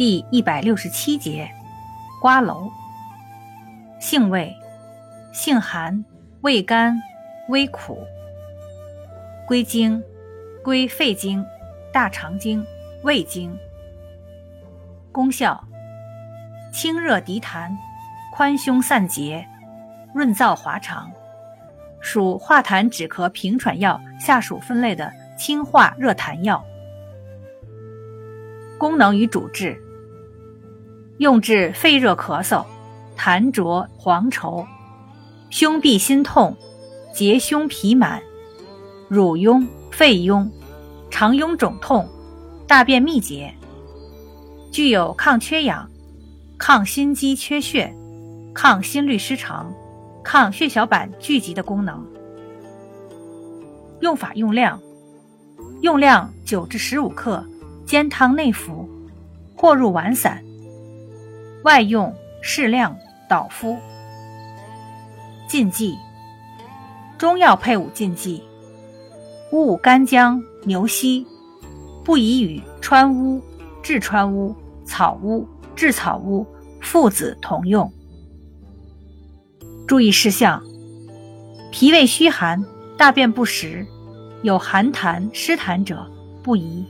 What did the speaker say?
第一百六十七节，瓜蒌。性味，性寒，味甘，微苦。归经，归肺经、大肠经、胃经。功效，清热涤痰，宽胸散结，润燥滑肠。属化痰止咳平喘药下属分类的清化热痰药。功能与主治。用治肺热咳嗽、痰浊黄稠、胸痹心痛、结胸皮满、乳痈、肺痈、肠痈肿痛、大便秘结。具有抗缺氧、抗心肌缺血、抗心律失常、抗血小板聚集的功能。用法用量：用量九至十五克，煎汤内服，或入丸散。外用适量捣敷。禁忌：中药配伍禁忌：勿干姜、牛膝，不宜与川乌、炙川乌、草乌、炙草乌、附子同用。注意事项：脾胃虚寒、大便不实、有寒痰、湿痰者不宜。